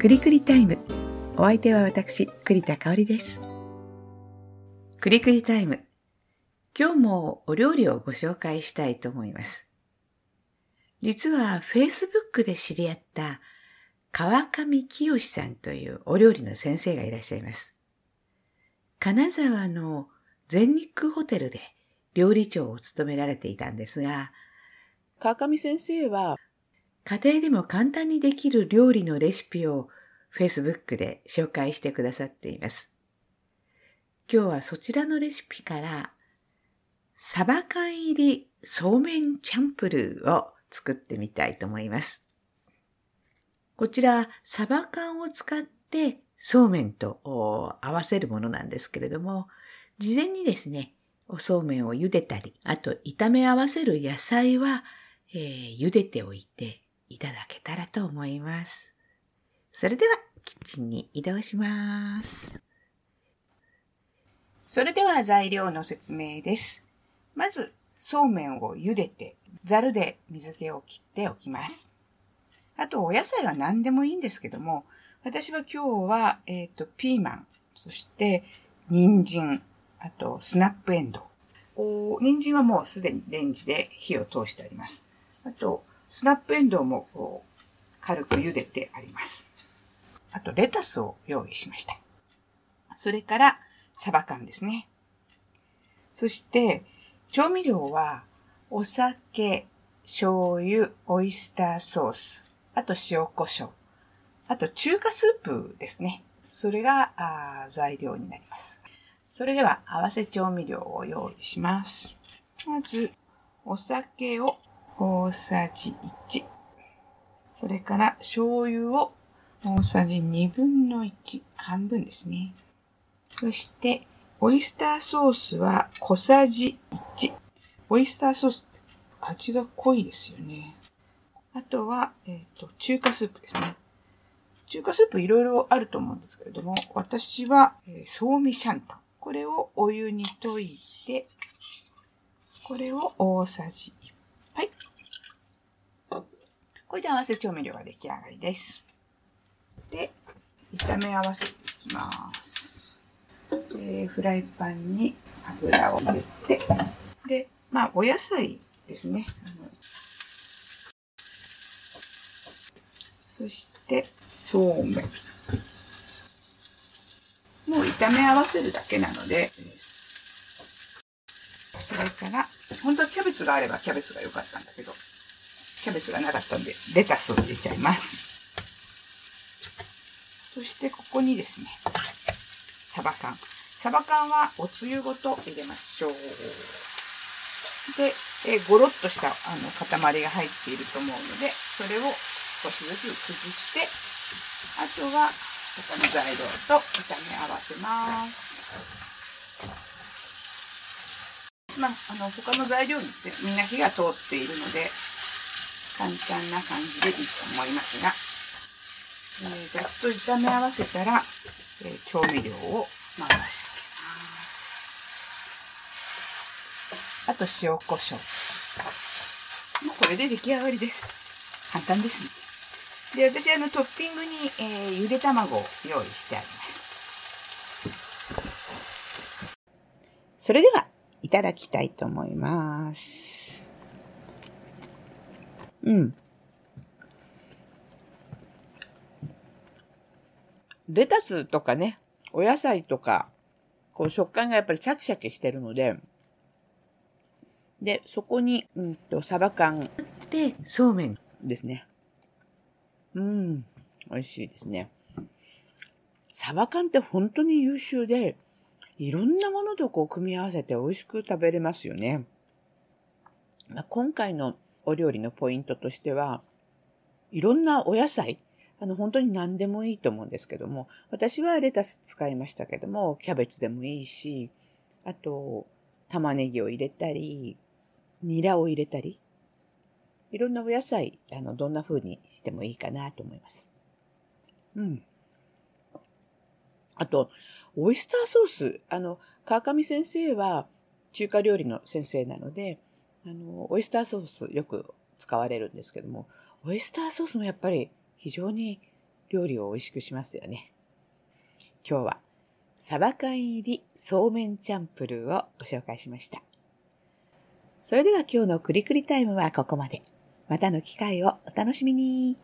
くりくりタイム。お相手は私、栗田香織です。くりくりタイム。今日もお料理をご紹介したいと思います。実は Facebook で知り合った川上清さんというお料理の先生がいらっしゃいます。金沢の全日空ホテルで料理長を務められていたんですが、川上先生は家庭でも簡単にできる料理のレシピを Facebook で紹介してくださっています。今日はそちらのレシピからサバ缶入りそうめんチャンプルーを作ってみたいと思います。こちら、サバ缶を使ってそうめんと合わせるものなんですけれども、事前にですね、おそうめんを茹でたり、あと炒め合わせる野菜は、えー、茹でておいていただけたらと思います。それでは、キッチンに移動します。それでは材料の説明です。まず、そうめんを茹でて、ざるで水気を切っておきます。あと、お野菜は何でもいいんですけども、私は今日は、えっ、ー、と、ピーマン、そして、人参、あと、スナップエンドウ。人参はもうすでにレンジで火を通してあります。あと、スナップエンドウも軽く茹でてあります。あと、レタスを用意しました。それから、サバ缶ですね。そして、調味料は、お酒、醤油、オイスターソース、あと塩コショウ、あと中華スープですね。それがあ材料になります。それでは合わせ調味料を用意します。まず、お酒を大さじ1。それから醤油を大さじ1分の1。半分ですね。そして、オイスターソースは小さじ1。オイスターソースって味が濃いですよね。あとは、えっ、ー、と、中華スープですね。中華スープいろいろあると思うんですけれども、私は、えー、ソーミシャンタン。これをお湯に溶いて、これを大さじ1杯。これで合わせ調味料が出来上がりです。で、炒め合わせていきます。でフライパンに油を入れて、で、まあ、お野菜ですね。そして、そうめん。もう炒め合わせるだけなので、それから、本当はキャベツがあればキャベツが良かったんだけど、キャベツがなかったんで、レタスを入れちゃいます。そして、ここにですね、サバ缶。サバ缶はおつゆごと入れましょう。で、えー、ごろっとしたあの塊が入っていると思うので、それを少しずつ崩して、あとは他の材料と炒め合わせます。まあ、あの、他の材料にってみんな火が通っているので、簡単な感じでいいと思いますが、えー、ざっと炒め合わせたら、えー、調味料を回しかけます。あと塩コショウ。もうこれで出来上がりです。簡単ですね。で、私、あの、トッピングに、えー、ゆで卵を用意してあります。それでは、いただきたいと思います。うん。レタスとかね、お野菜とか、こう食感がやっぱりシャキシャキしてるので、で、そこに、うんと、サバ缶で、そうめんですね。うん、美味しいですね。サバ缶って本当に優秀で、いろんなものとこう組み合わせて美味しく食べれますよね。まあ、今回のお料理のポイントとしては、いろんなお野菜、あの本当に何でもいいと思うんですけども、私はレタス使いましたけども、キャベツでもいいし、あと、玉ねぎを入れたり、ニラを入れたり、いろんなお野菜、あの、どんな風にしてもいいかなと思います。うん。あと、オイスターソース。あの、川上先生は中華料理の先生なので、あの、オイスターソースよく使われるんですけども、オイスターソースもやっぱり非常に料理を美味しくしますよね。今日はサバ缶入りそうめんチャンプルーをご紹介しました。それでは今日のくりくりタイムはここまで。またの機会をお楽しみに。